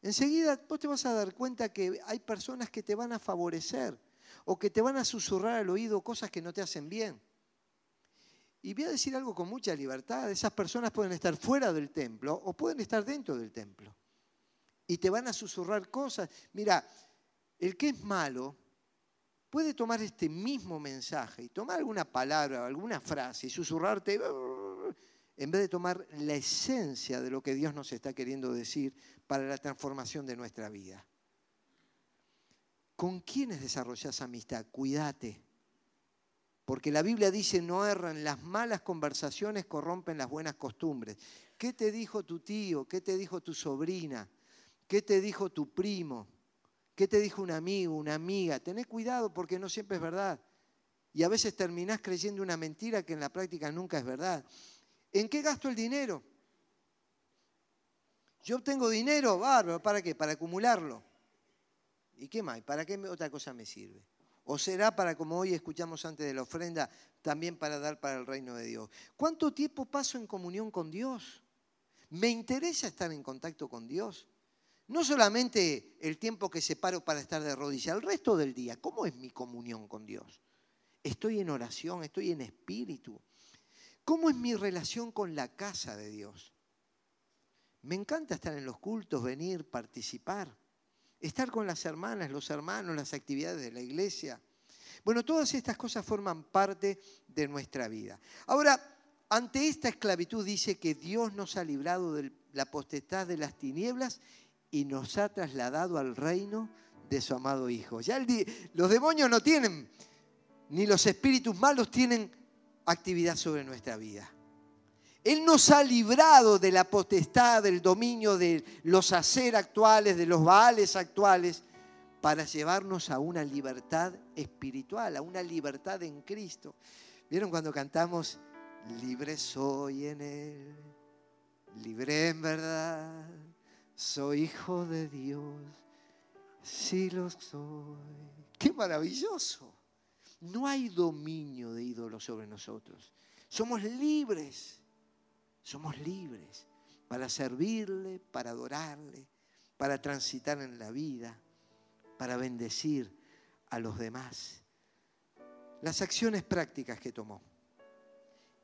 Enseguida vos te vas a dar cuenta que hay personas que te van a favorecer o que te van a susurrar al oído cosas que no te hacen bien. Y voy a decir algo con mucha libertad, esas personas pueden estar fuera del templo o pueden estar dentro del templo. Y te van a susurrar cosas. Mira, el que es malo puede tomar este mismo mensaje y tomar alguna palabra, alguna frase y susurrarte en vez de tomar la esencia de lo que Dios nos está queriendo decir para la transformación de nuestra vida. ¿Con quiénes desarrollas amistad? Cuídate. Porque la Biblia dice, no erran, las malas conversaciones corrompen las buenas costumbres. ¿Qué te dijo tu tío? ¿Qué te dijo tu sobrina? ¿Qué te dijo tu primo? ¿Qué te dijo un amigo, una amiga? Tenés cuidado porque no siempre es verdad. Y a veces terminás creyendo una mentira que en la práctica nunca es verdad. ¿En qué gasto el dinero? Yo obtengo dinero, bárbaro, ¿para qué? Para acumularlo. ¿Y qué más? ¿Para qué otra cosa me sirve? ¿O será para, como hoy escuchamos antes de la ofrenda, también para dar para el reino de Dios? ¿Cuánto tiempo paso en comunión con Dios? ¿Me interesa estar en contacto con Dios? No solamente el tiempo que separo para estar de rodillas, el resto del día. ¿Cómo es mi comunión con Dios? ¿Estoy en oración? ¿Estoy en espíritu? ¿Cómo es mi relación con la casa de Dios? Me encanta estar en los cultos, venir, participar estar con las hermanas, los hermanos, las actividades de la iglesia. Bueno, todas estas cosas forman parte de nuestra vida. Ahora, ante esta esclavitud dice que Dios nos ha librado de la potestad de las tinieblas y nos ha trasladado al reino de su amado Hijo. Ya los demonios no tienen, ni los espíritus malos tienen actividad sobre nuestra vida. Él nos ha librado de la potestad, del dominio de los hacer actuales, de los baales actuales, para llevarnos a una libertad espiritual, a una libertad en Cristo. ¿Vieron cuando cantamos, libre soy en Él? libré en verdad, soy hijo de Dios, sí lo soy. ¡Qué maravilloso! No hay dominio de ídolos sobre nosotros. Somos libres, somos libres para servirle, para adorarle, para transitar en la vida, para bendecir a los demás. Las acciones prácticas que tomó.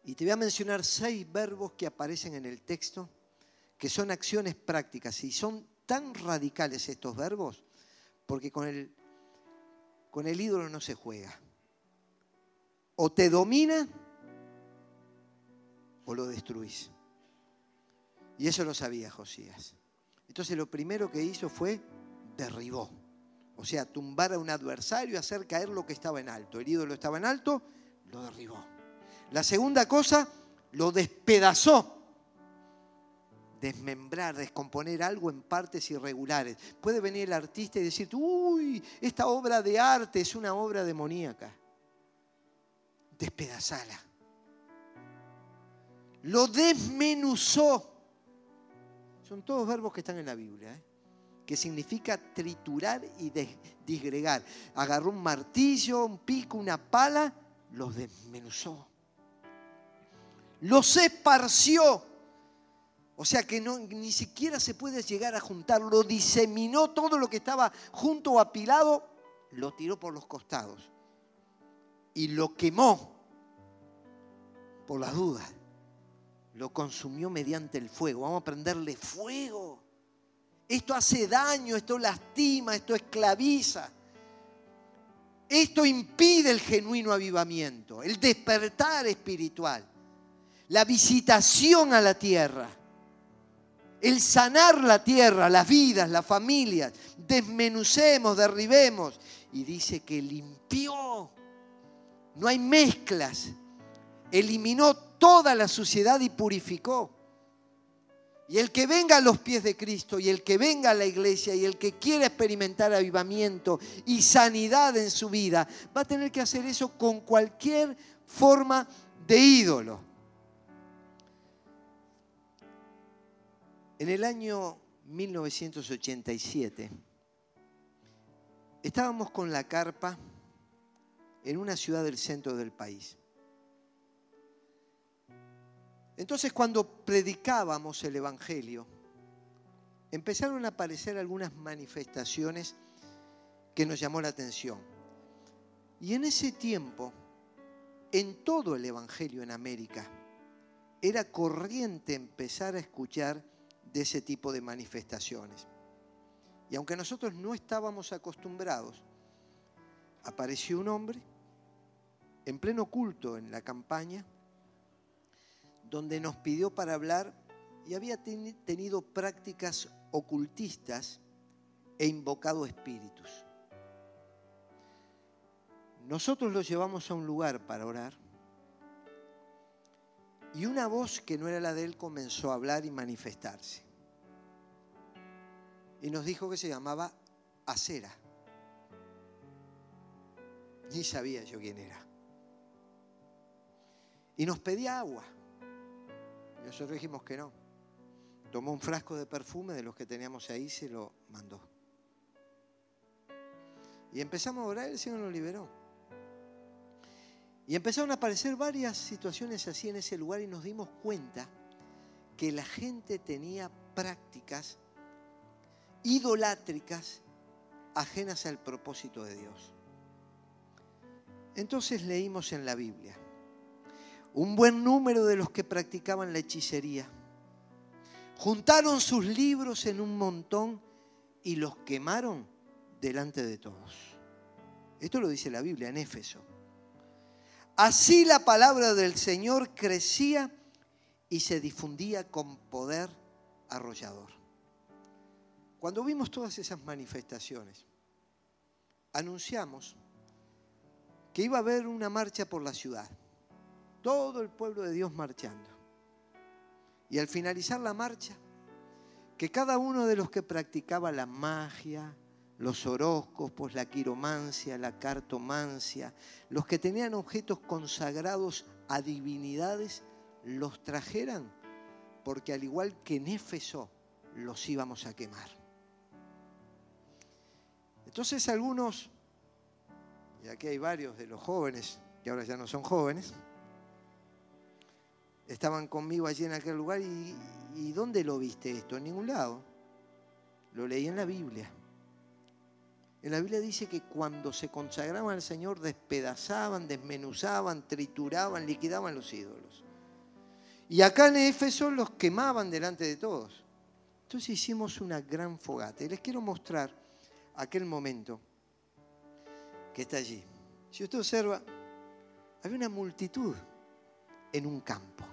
Y te voy a mencionar seis verbos que aparecen en el texto, que son acciones prácticas. Y son tan radicales estos verbos, porque con el, con el ídolo no se juega. O te domina o lo destruís. Y eso lo sabía Josías. Entonces lo primero que hizo fue derribó. O sea, tumbar a un adversario, hacer caer lo que estaba en alto. El ídolo estaba en alto, lo derribó. La segunda cosa, lo despedazó. Desmembrar, descomponer algo en partes irregulares. Puede venir el artista y decir, uy, esta obra de arte es una obra demoníaca. Despedazala. Lo desmenuzó. Son todos verbos que están en la Biblia, ¿eh? que significa triturar y disgregar. Agarró un martillo, un pico, una pala, los desmenuzó. Los esparció. O sea que no, ni siquiera se puede llegar a juntar. Lo diseminó todo lo que estaba junto o apilado, lo tiró por los costados. Y lo quemó por las dudas lo consumió mediante el fuego. Vamos a prenderle fuego. Esto hace daño, esto lastima, esto esclaviza. Esto impide el genuino avivamiento, el despertar espiritual, la visitación a la tierra, el sanar la tierra, las vidas, las familias. Desmenucemos, derribemos. Y dice que limpió. No hay mezclas. Eliminó toda la suciedad y purificó. Y el que venga a los pies de Cristo y el que venga a la iglesia y el que quiera experimentar avivamiento y sanidad en su vida, va a tener que hacer eso con cualquier forma de ídolo. En el año 1987 estábamos con la carpa en una ciudad del centro del país. Entonces cuando predicábamos el Evangelio, empezaron a aparecer algunas manifestaciones que nos llamó la atención. Y en ese tiempo, en todo el Evangelio en América, era corriente empezar a escuchar de ese tipo de manifestaciones. Y aunque nosotros no estábamos acostumbrados, apareció un hombre en pleno culto en la campaña donde nos pidió para hablar y había tenido prácticas ocultistas e invocado espíritus. Nosotros lo llevamos a un lugar para orar y una voz que no era la de él comenzó a hablar y manifestarse. Y nos dijo que se llamaba Acera. Ni sabía yo quién era. Y nos pedía agua. Nosotros dijimos que no. Tomó un frasco de perfume de los que teníamos ahí y se lo mandó. Y empezamos a orar y el Señor nos liberó. Y empezaron a aparecer varias situaciones así en ese lugar y nos dimos cuenta que la gente tenía prácticas idolátricas ajenas al propósito de Dios. Entonces leímos en la Biblia un buen número de los que practicaban la hechicería. Juntaron sus libros en un montón y los quemaron delante de todos. Esto lo dice la Biblia en Éfeso. Así la palabra del Señor crecía y se difundía con poder arrollador. Cuando vimos todas esas manifestaciones, anunciamos que iba a haber una marcha por la ciudad todo el pueblo de Dios marchando. Y al finalizar la marcha, que cada uno de los que practicaba la magia, los horóscopos, la quiromancia, la cartomancia, los que tenían objetos consagrados a divinidades, los trajeran porque al igual que en Éfeso, los íbamos a quemar. Entonces algunos, y aquí hay varios de los jóvenes, que ahora ya no son jóvenes, estaban conmigo allí en aquel lugar y, ¿y dónde lo viste esto? En ningún lado. Lo leí en la Biblia. En la Biblia dice que cuando se consagraban al Señor despedazaban, desmenuzaban, trituraban, liquidaban los ídolos. Y acá en Éfeso los quemaban delante de todos. Entonces hicimos una gran fogata. Y les quiero mostrar aquel momento que está allí. Si usted observa, había una multitud en un campo.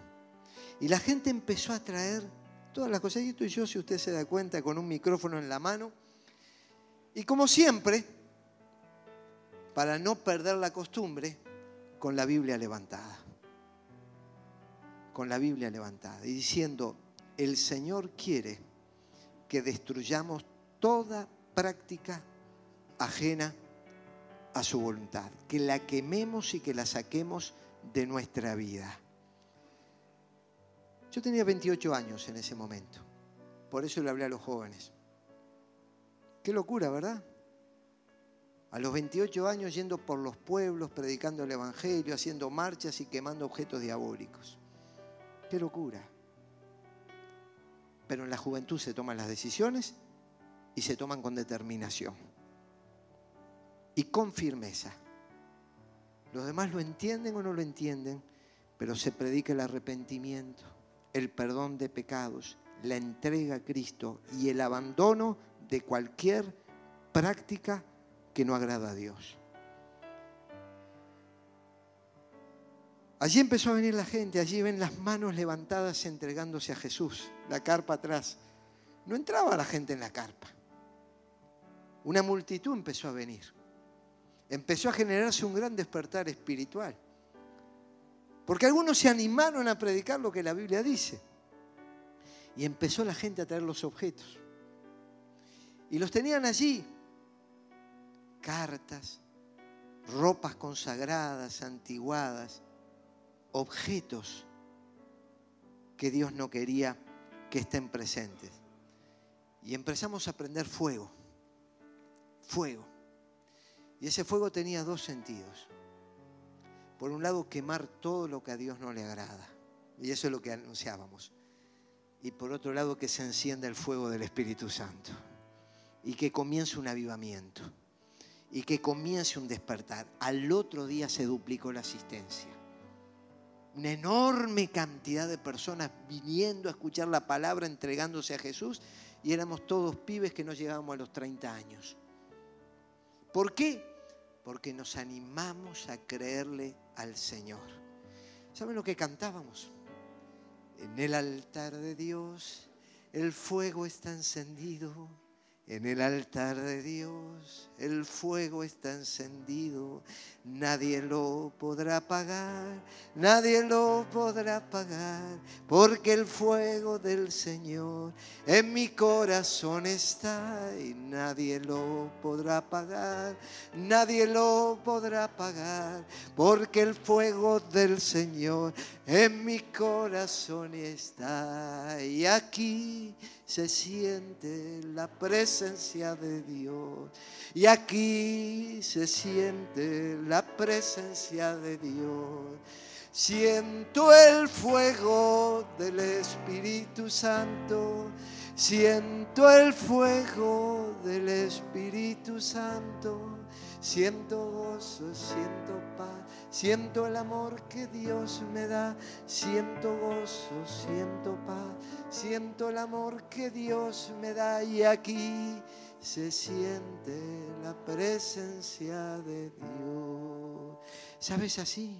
Y la gente empezó a traer todas las cosas. Y esto y yo, si usted se da cuenta, con un micrófono en la mano. Y como siempre, para no perder la costumbre, con la Biblia levantada. Con la Biblia levantada. Y diciendo, el Señor quiere que destruyamos toda práctica ajena a su voluntad, que la quememos y que la saquemos de nuestra vida. Yo tenía 28 años en ese momento, por eso le hablé a los jóvenes. Qué locura, ¿verdad? A los 28 años yendo por los pueblos, predicando el Evangelio, haciendo marchas y quemando objetos diabólicos. Qué locura. Pero en la juventud se toman las decisiones y se toman con determinación y con firmeza. Los demás lo entienden o no lo entienden, pero se predica el arrepentimiento, el perdón de pecados, la entrega a Cristo y el abandono de cualquier práctica que no agrada a Dios. Allí empezó a venir la gente, allí ven las manos levantadas entregándose a Jesús, la carpa atrás. No entraba la gente en la carpa. Una multitud empezó a venir. Empezó a generarse un gran despertar espiritual. Porque algunos se animaron a predicar lo que la Biblia dice. Y empezó la gente a traer los objetos. Y los tenían allí. Cartas, ropas consagradas, antiguadas, objetos que Dios no quería que estén presentes. Y empezamos a prender fuego fuego. Y ese fuego tenía dos sentidos. Por un lado, quemar todo lo que a Dios no le agrada. Y eso es lo que anunciábamos. Y por otro lado, que se encienda el fuego del Espíritu Santo. Y que comience un avivamiento. Y que comience un despertar. Al otro día se duplicó la asistencia. Una enorme cantidad de personas viniendo a escuchar la palabra, entregándose a Jesús. Y éramos todos pibes que no llegábamos a los 30 años. ¿Por qué? Porque nos animamos a creerle al Señor. ¿Saben lo que cantábamos? En el altar de Dios el fuego está encendido en el altar de Dios el fuego está encendido, nadie lo podrá apagar, nadie lo podrá apagar, porque el fuego del Señor en mi corazón está y nadie lo podrá apagar, nadie lo podrá apagar, porque el fuego del Señor en mi corazón está y aquí se siente la presencia de Dios. Y aquí se siente la presencia de Dios. Siento el fuego del Espíritu Santo. Siento el fuego del Espíritu Santo. Siento gozo, siento paz, siento el amor que Dios me da. Siento gozo, siento paz, siento el amor que Dios me da. Y aquí se siente la presencia de Dios. ¿Sabes así?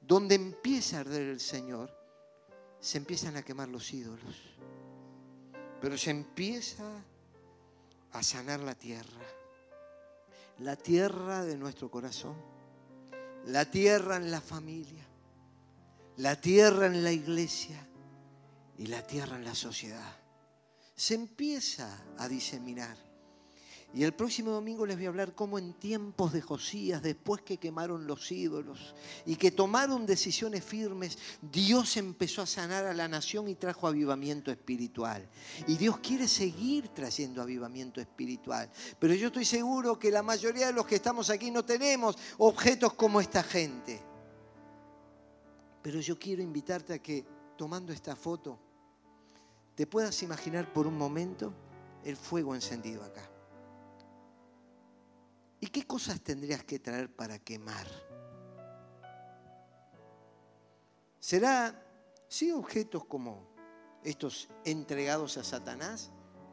Donde empieza a arder el Señor, se empiezan a quemar los ídolos. Pero se empieza a sanar la tierra la tierra de nuestro corazón, la tierra en la familia, la tierra en la iglesia y la tierra en la sociedad. Se empieza a diseminar. Y el próximo domingo les voy a hablar cómo en tiempos de Josías, después que quemaron los ídolos y que tomaron decisiones firmes, Dios empezó a sanar a la nación y trajo avivamiento espiritual. Y Dios quiere seguir trayendo avivamiento espiritual. Pero yo estoy seguro que la mayoría de los que estamos aquí no tenemos objetos como esta gente. Pero yo quiero invitarte a que, tomando esta foto, te puedas imaginar por un momento el fuego encendido acá. ¿Y qué cosas tendrías que traer para quemar? ¿Será, sí, objetos como estos entregados a Satanás?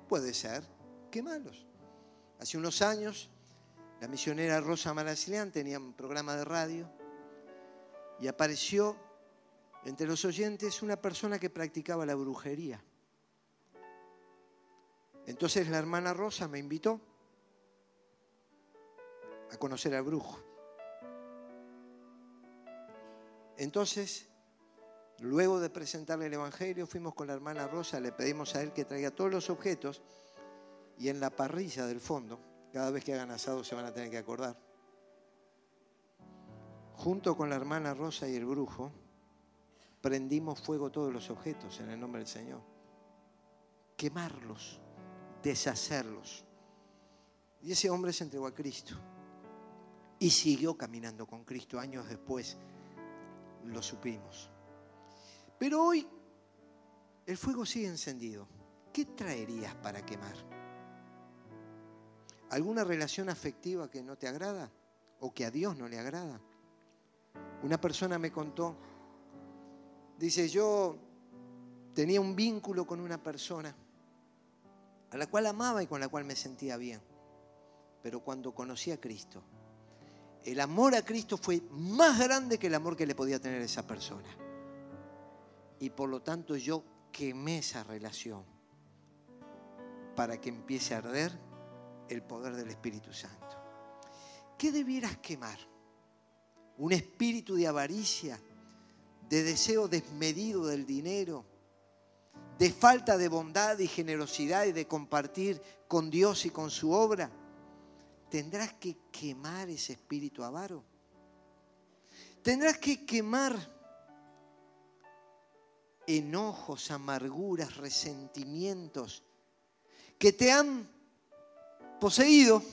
Puede ser, quemarlos. Hace unos años, la misionera Rosa Maracilian tenía un programa de radio y apareció entre los oyentes una persona que practicaba la brujería. Entonces la hermana Rosa me invitó a conocer al brujo. Entonces, luego de presentarle el Evangelio, fuimos con la hermana Rosa, le pedimos a él que traiga todos los objetos y en la parrilla del fondo, cada vez que hagan asado se van a tener que acordar, junto con la hermana Rosa y el brujo, prendimos fuego todos los objetos en el nombre del Señor. Quemarlos, deshacerlos. Y ese hombre se entregó a Cristo y siguió caminando con Cristo. Años después lo supimos. Pero hoy el fuego sigue encendido. ¿Qué traerías para quemar? ¿Alguna relación afectiva que no te agrada o que a Dios no le agrada? Una persona me contó, dice, yo tenía un vínculo con una persona a la cual amaba y con la cual me sentía bien, pero cuando conocí a Cristo, el amor a Cristo fue más grande que el amor que le podía tener esa persona. Y por lo tanto yo quemé esa relación para que empiece a arder el poder del Espíritu Santo. ¿Qué debieras quemar? ¿Un espíritu de avaricia, de deseo desmedido del dinero, de falta de bondad y generosidad y de compartir con Dios y con su obra? tendrás que quemar ese espíritu avaro. Tendrás que quemar enojos, amarguras, resentimientos que te han poseído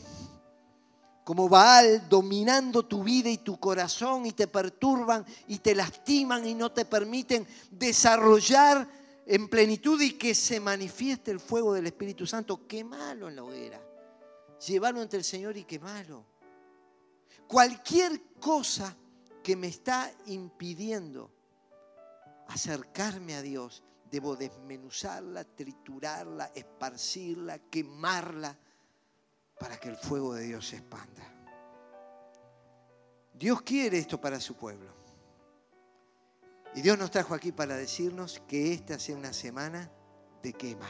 como Baal, dominando tu vida y tu corazón y te perturban y te lastiman y no te permiten desarrollar en plenitud y que se manifieste el fuego del Espíritu Santo. Quémalo en la hoguera llevarlo ante el Señor y quemarlo. Cualquier cosa que me está impidiendo acercarme a Dios, debo desmenuzarla, triturarla, esparcirla, quemarla, para que el fuego de Dios se expanda. Dios quiere esto para su pueblo. Y Dios nos trajo aquí para decirnos que esta sea una semana de quema.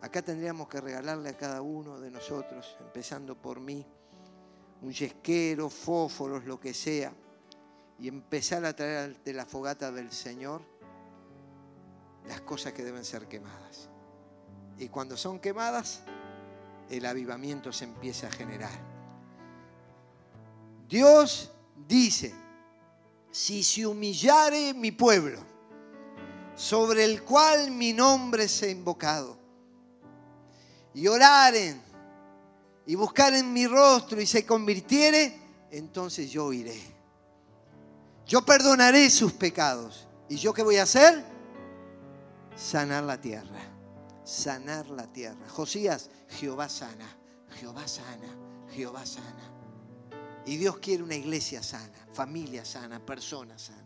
Acá tendríamos que regalarle a cada uno de nosotros, empezando por mí, un yesquero, fósforos, lo que sea, y empezar a traer de la fogata del Señor las cosas que deben ser quemadas. Y cuando son quemadas, el avivamiento se empieza a generar. Dios dice, si se humillare mi pueblo, sobre el cual mi nombre se ha invocado, y oraren y buscaren mi rostro y se convirtiere, entonces yo iré. Yo perdonaré sus pecados. ¿Y yo qué voy a hacer? Sanar la tierra. Sanar la tierra. Josías, Jehová sana. Jehová sana. Jehová sana. Y Dios quiere una iglesia sana, familia sana, personas sanas.